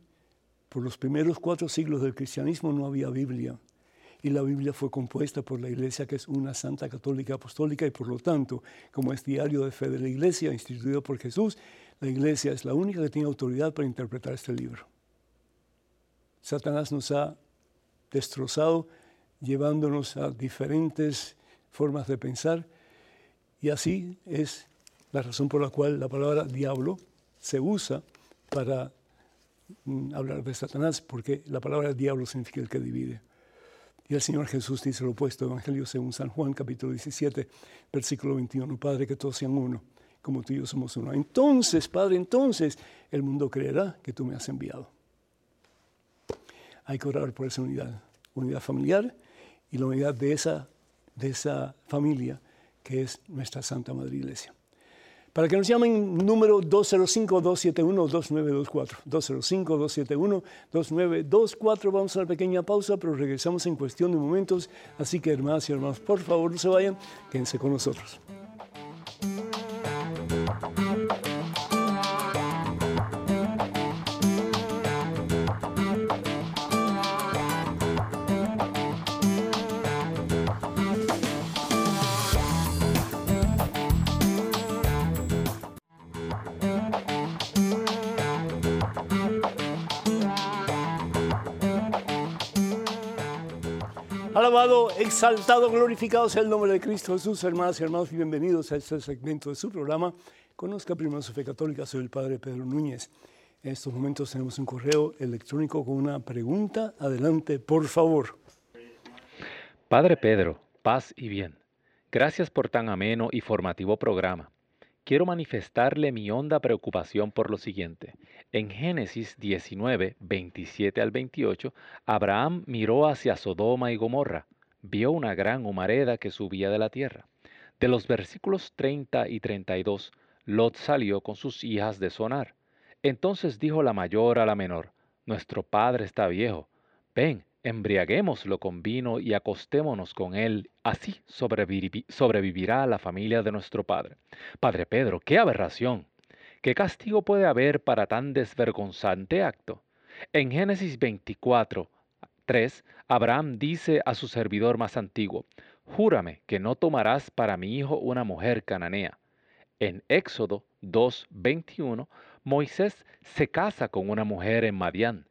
Por los primeros cuatro siglos del cristianismo no había Biblia y la Biblia fue compuesta por la Iglesia, que es una santa católica apostólica, y por lo tanto, como es diario de fe de la Iglesia, instituido por Jesús, la Iglesia es la única que tiene autoridad para interpretar este libro. Satanás nos ha destrozado, llevándonos a diferentes formas de pensar, y así es la razón por la cual la palabra diablo se usa para mm, hablar de Satanás, porque la palabra diablo significa el que divide. Y el Señor Jesús dice lo opuesto, Evangelio según San Juan, capítulo 17, versículo 21, Padre, que todos sean uno, como tú y yo somos uno. Entonces, Padre, entonces el mundo creerá que tú me has enviado. Hay que orar por esa unidad, unidad familiar y la unidad de esa, de esa familia que es nuestra Santa Madre Iglesia. Para que nos llamen número 205-271-2924. 205-271-2924. Vamos a una pequeña pausa, pero regresamos en cuestión de momentos. Así que hermanas y hermanos, por favor no se vayan, quédense con nosotros. Alabado, exaltado, glorificado sea el nombre de Cristo Jesús, hermanas y hermanos, y bienvenidos a este segmento de su programa. Conozca primero su fe católica, soy el Padre Pedro Núñez. En estos momentos tenemos un correo electrónico con una pregunta. Adelante, por favor. Padre Pedro, paz y bien. Gracias por tan ameno y formativo programa quiero manifestarle mi honda preocupación por lo siguiente. En Génesis 19, 27 al 28, Abraham miró hacia Sodoma y Gomorra, vio una gran humareda que subía de la tierra. De los versículos 30 y 32, Lot salió con sus hijas de sonar. Entonces dijo la mayor a la menor, Nuestro padre está viejo, ven, embriaguémoslo con vino y acostémonos con él, así sobrevivirá la familia de nuestro Padre. Padre Pedro, qué aberración. ¿Qué castigo puede haber para tan desvergonzante acto? En Génesis 24, 3, Abraham dice a su servidor más antiguo, Júrame que no tomarás para mi hijo una mujer cananea. En Éxodo 2, 21, Moisés se casa con una mujer en Madián.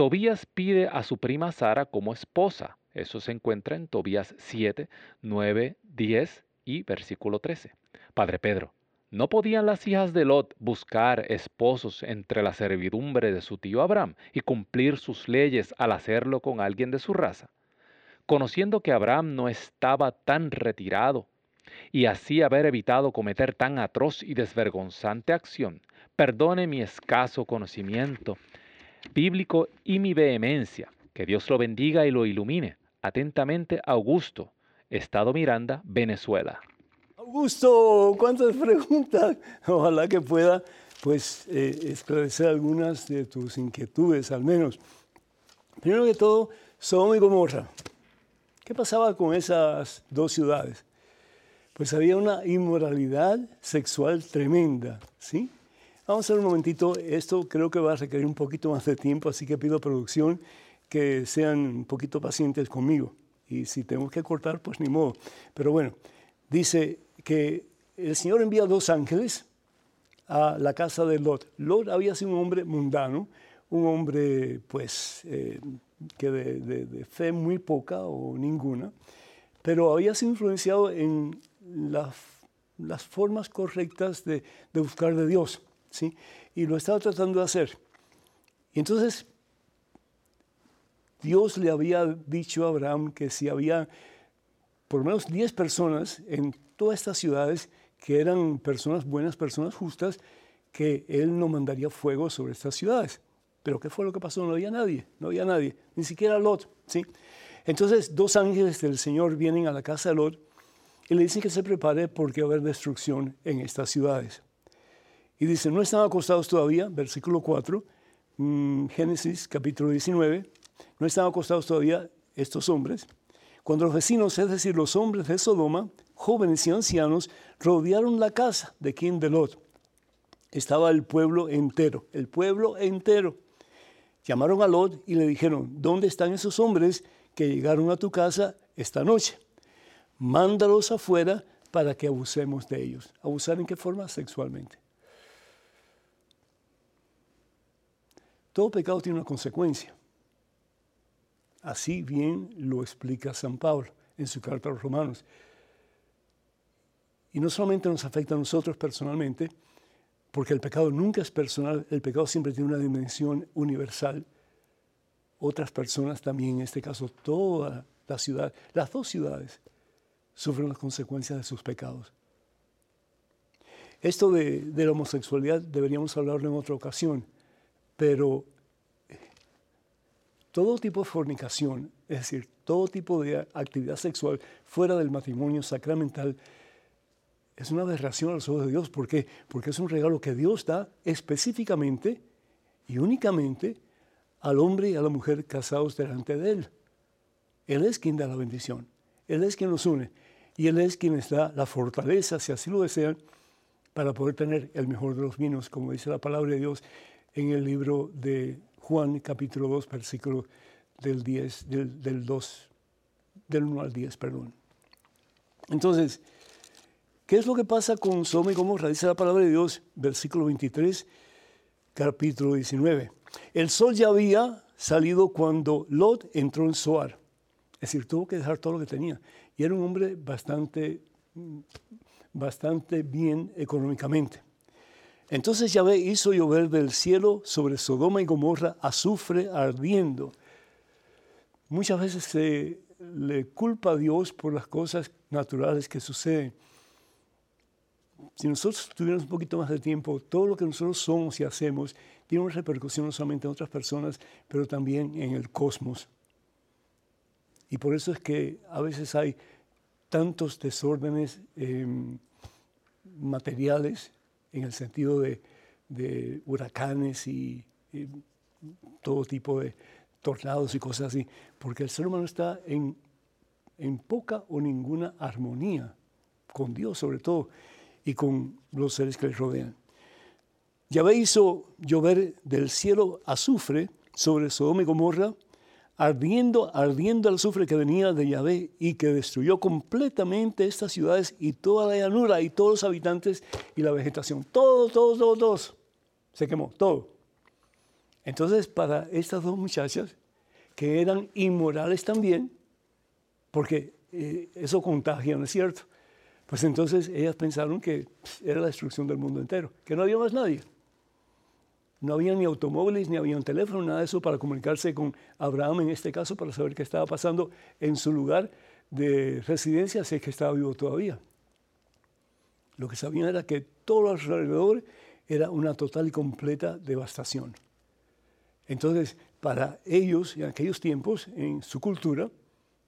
Tobías pide a su prima Sara como esposa. Eso se encuentra en Tobías 7, 9, 10 y versículo 13. Padre Pedro, ¿no podían las hijas de Lot buscar esposos entre la servidumbre de su tío Abraham y cumplir sus leyes al hacerlo con alguien de su raza? Conociendo que Abraham no estaba tan retirado y así haber evitado cometer tan atroz y desvergonzante acción, perdone mi escaso conocimiento bíblico y mi vehemencia. Que Dios lo bendiga y lo ilumine. Atentamente, Augusto, Estado Miranda, Venezuela. Augusto, ¿cuántas preguntas? (laughs) Ojalá que pueda pues eh, esclarecer algunas de tus inquietudes, al menos. Primero que todo, Sodoma y Gomorra. ¿Qué pasaba con esas dos ciudades? Pues había una inmoralidad sexual tremenda, ¿sí? Vamos a ver un momentito, esto creo que va a requerir un poquito más de tiempo, así que pido a producción que sean un poquito pacientes conmigo. Y si tengo que cortar, pues ni modo. Pero bueno, dice que el Señor envía dos ángeles a la casa de Lot. Lot había sido un hombre mundano, un hombre pues eh, que de, fe muy poca o ninguna, pero había sido influenciado en las formas correctas de, de buscar de Dios. ¿Sí? Y lo estaba tratando de hacer. Y entonces Dios le había dicho a Abraham que si había por lo menos 10 personas en todas estas ciudades que eran personas buenas, personas justas, que él no mandaría fuego sobre estas ciudades. Pero ¿qué fue lo que pasó? No había nadie, no había nadie, ni siquiera Lot. ¿sí? Entonces dos ángeles del Señor vienen a la casa de Lot y le dicen que se prepare porque va a haber destrucción en estas ciudades. Y dice, no están acostados todavía, versículo 4, mm, Génesis capítulo 19, no están acostados todavía estos hombres, cuando los vecinos, es decir, los hombres de Sodoma, jóvenes y ancianos, rodearon la casa de quien de Lot. Estaba el pueblo entero, el pueblo entero. Llamaron a Lot y le dijeron, ¿dónde están esos hombres que llegaron a tu casa esta noche? Mándalos afuera para que abusemos de ellos. ¿Abusar en qué forma? Sexualmente. Todo pecado tiene una consecuencia. Así bien lo explica San Pablo en su carta a los romanos. Y no solamente nos afecta a nosotros personalmente, porque el pecado nunca es personal, el pecado siempre tiene una dimensión universal. Otras personas también, en este caso toda la ciudad, las dos ciudades, sufren las consecuencias de sus pecados. Esto de, de la homosexualidad deberíamos hablarlo en otra ocasión pero todo tipo de fornicación, es decir, todo tipo de actividad sexual fuera del matrimonio sacramental, es una aberración a los ojos de Dios. ¿Por qué? Porque es un regalo que Dios da específicamente y únicamente al hombre y a la mujer casados delante de Él. Él es quien da la bendición. Él es quien nos une. Y Él es quien les da la fortaleza, si así lo desean, para poder tener el mejor de los vinos, como dice la palabra de Dios en el libro de Juan, capítulo 2, versículo del 10, del, del 2, del 1 al 10, perdón. Entonces, ¿qué es lo que pasa con Sodoma y Gomorra? Dice la palabra de Dios, versículo 23, capítulo 19. El sol ya había salido cuando Lot entró en Zoar. Es decir, tuvo que dejar todo lo que tenía. Y era un hombre bastante, bastante bien económicamente. Entonces Yahvé hizo llover del cielo sobre Sodoma y Gomorra azufre ardiendo. Muchas veces se le culpa a Dios por las cosas naturales que suceden. Si nosotros tuviéramos un poquito más de tiempo, todo lo que nosotros somos y hacemos tiene una repercusión no solamente en otras personas, pero también en el cosmos. Y por eso es que a veces hay tantos desórdenes em, materiales en el sentido de, huracanes y, todo tipo de tornados y cosas así, porque el ser humano está en, en poca o ninguna armonía con Dios sobre todo y con los seres que le rodean. Yahvé hizo llover del cielo azufre sobre Sodoma y Gomorra, ardiendo, ardiendo el azufre que venía de Yahvé y que destruyó completamente estas ciudades y toda la llanura y todos los habitantes y la vegetación. Todo, todo, todo, todo. Se quemó, todo. Entonces, para estas dos muchachas, que eran inmorales también, porque eh, eso contagia, ¿no es cierto? Pues entonces ellas pensaron que era la destrucción del mundo entero, que no había más nadie. No había ni automóviles, ni había un teléfono, nada de eso para comunicarse con Abraham en este caso, para saber qué estaba pasando en su lugar de residencia, si es que estaba vivo todavía. Lo que sabían era que todo alrededor era una total y completa devastación. Entonces, para ellos, en aquellos tiempos, en su cultura,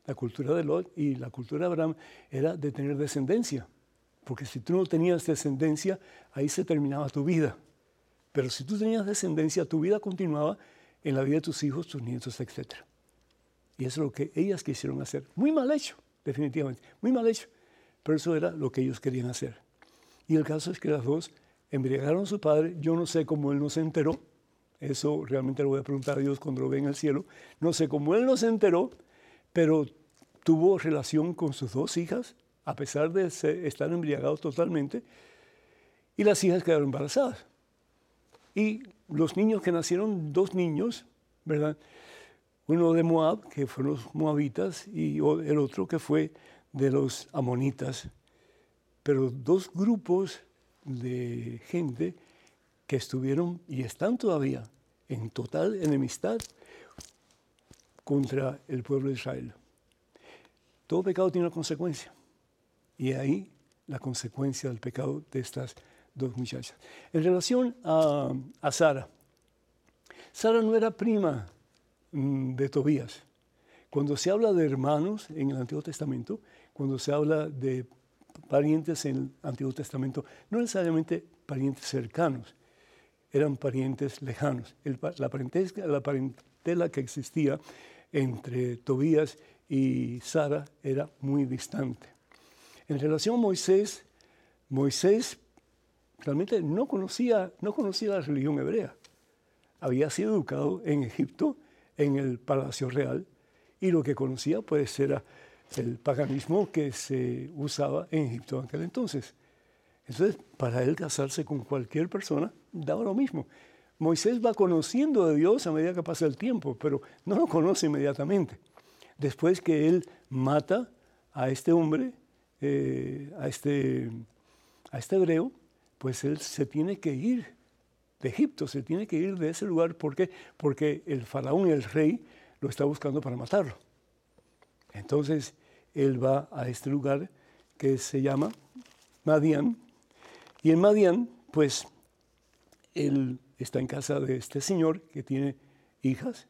la cultura de Lot y la cultura de Abraham, era de tener descendencia. Porque si tú no tenías descendencia, ahí se terminaba tu vida. Pero si tú tenías descendencia, tu vida continuaba en la vida de tus hijos, tus nietos, etc. Y eso es lo que ellas quisieron hacer. Muy mal hecho, definitivamente. Muy mal hecho. Pero eso era lo que ellos querían hacer. Y el caso es que las dos embriagaron a su padre. Yo no sé cómo él no se enteró. Eso realmente lo voy a preguntar a Dios cuando lo ve en el cielo. No sé cómo él no se enteró, pero tuvo relación con sus dos hijas, a pesar de estar embriagados totalmente. Y las hijas quedaron embarazadas. Y los niños que nacieron, dos niños, ¿verdad? Uno de Moab, que fueron los moabitas, y el otro que fue de los amonitas. Pero dos grupos de gente que estuvieron y están todavía en total enemistad contra el pueblo de Israel. Todo pecado tiene una consecuencia. Y ahí la consecuencia del pecado de estas dos muchachas. En relación a, Sara, Sara no era prima mm, de Tobías. Cuando se habla de hermanos en el Antiguo Testamento, cuando se habla de parientes en el Antiguo Testamento, no necesariamente parientes cercanos, eran parientes lejanos. la, la parentela que existía entre Tobías y Sara era muy distante. En relación a Moisés, Moisés realmente no conocía, no conocía la religión hebrea. Había sido educado en Egipto, en el Palacio Real, y lo que conocía pues era el paganismo que se usaba en Egipto en aquel entonces. Entonces, para él casarse con cualquier persona daba lo mismo. Moisés va conociendo de Dios a medida que pasa el tiempo, pero no lo conoce inmediatamente. Después que él mata a este hombre, eh, a, este, a este hebreo, pues él se tiene que ir de Egipto, se tiene que ir de ese lugar. ¿Por qué? Porque el faraón, el rey, lo está buscando para matarlo. Entonces él va a este lugar que se llama Madian. Y en Madian, pues él está en casa de este señor que tiene hijas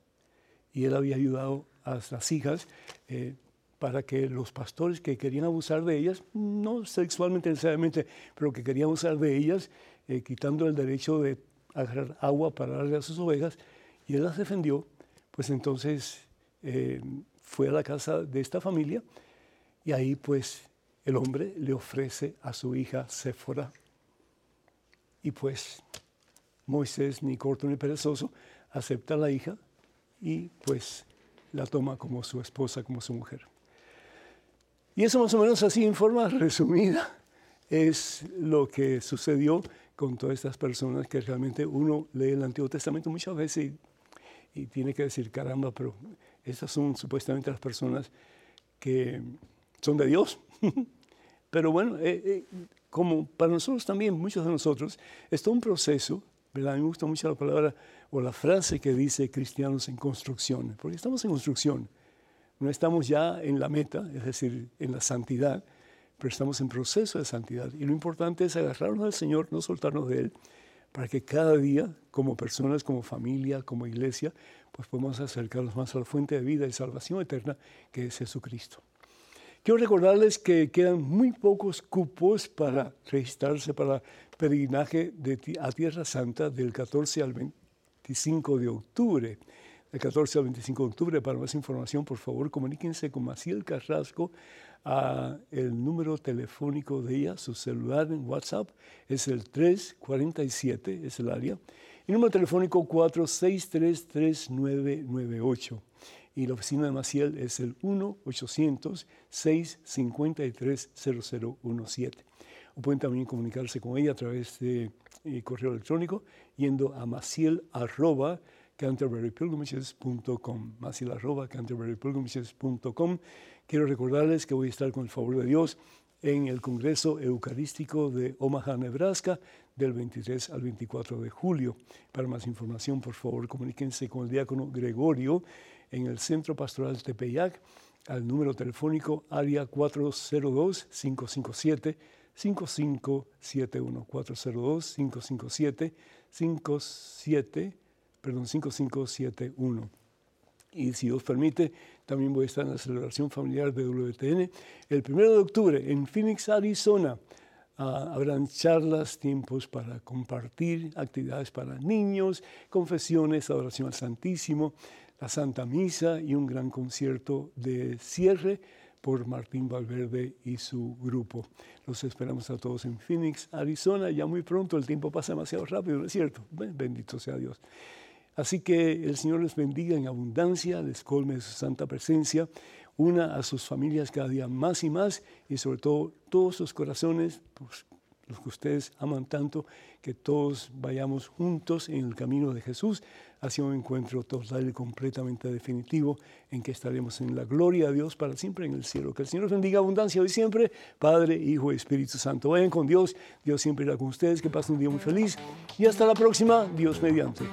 y él había ayudado a las hijas eh, para que los pastores que querían abusar de ellas, no sexualmente necesariamente, pero que querían abusar de ellas, eh, quitando el derecho de agarrar agua para darle a sus ovejas, y él las defendió, pues entonces eh, fue a la casa de esta familia y ahí pues el hombre le ofrece a su hija Séfora. Y pues Moisés, ni corto ni perezoso, acepta a la hija y pues la toma como su esposa, como su mujer. Y eso más o menos así en forma resumida es lo que sucedió con todas estas personas que realmente uno lee el Antiguo Testamento muchas veces y, tiene que decir, caramba, pero esas son supuestamente las personas que son de Dios. (laughs) pero bueno, eh, eh, como para nosotros también, muchos de nosotros, es todo un proceso, ¿verdad? A mí me gusta mucho la palabra o la frase que dice cristianos en construcción, porque estamos en construcción. No estamos ya en la meta, es decir, en la santidad, pero estamos en proceso de santidad. Y lo importante es agarrarnos del Señor, no soltarnos de Él, para que cada día, como personas, como familia, como iglesia, pues podamos acercarnos más a la fuente de vida y salvación eterna que es Jesucristo. Quiero recordarles que quedan muy pocos cupos para registrarse para peregrinaje a Tierra Santa del 14 al 25 de octubre del 14 al 25 de octubre. Para más información, por favor, comuníquense con Maciel Carrasco a el número telefónico de ella, su celular en WhatsApp es el 347, es el área, y número telefónico 4633998. Y la oficina de Maciel es el 1-800-653-0017. O pueden también comunicarse con ella a través de eh, correo electrónico yendo a maciel canterburypilgrimages.com, canterburypilgrimages.com. Quiero recordarles que voy a estar con el favor de Dios en el Congreso Eucarístico de Omaha, Nebraska, del 23 al 24 de julio. Para más información, por favor, comuníquense con el diácono Gregorio en el Centro Pastoral Tepeyac al número telefónico área 402 557 5571 402 557 57 perdón, 5571. Y si Dios permite, también voy a estar en la celebración familiar de WTN el 1 de octubre en Phoenix, Arizona. Ah, habrán charlas, tiempos para compartir, actividades para niños, confesiones, adoración al Santísimo, la Santa Misa y un gran concierto de cierre por Martín Valverde y su grupo. Los esperamos a todos en Phoenix, Arizona. Ya muy pronto el tiempo pasa demasiado rápido, ¿no es cierto? Bendito sea Dios. Así que el Señor les bendiga en abundancia, les colme de su santa presencia, una a sus familias cada día más y más y sobre todo todos sus corazones, pues, los que ustedes aman tanto, que todos vayamos juntos en el camino de Jesús hacia un encuentro total y completamente definitivo en que estaremos en la gloria de Dios para siempre en el cielo. Que el Señor les bendiga abundancia hoy siempre, Padre, Hijo y Espíritu Santo. Vayan con Dios, Dios siempre irá con ustedes, que pasen un día muy feliz y hasta la próxima, Dios mediante.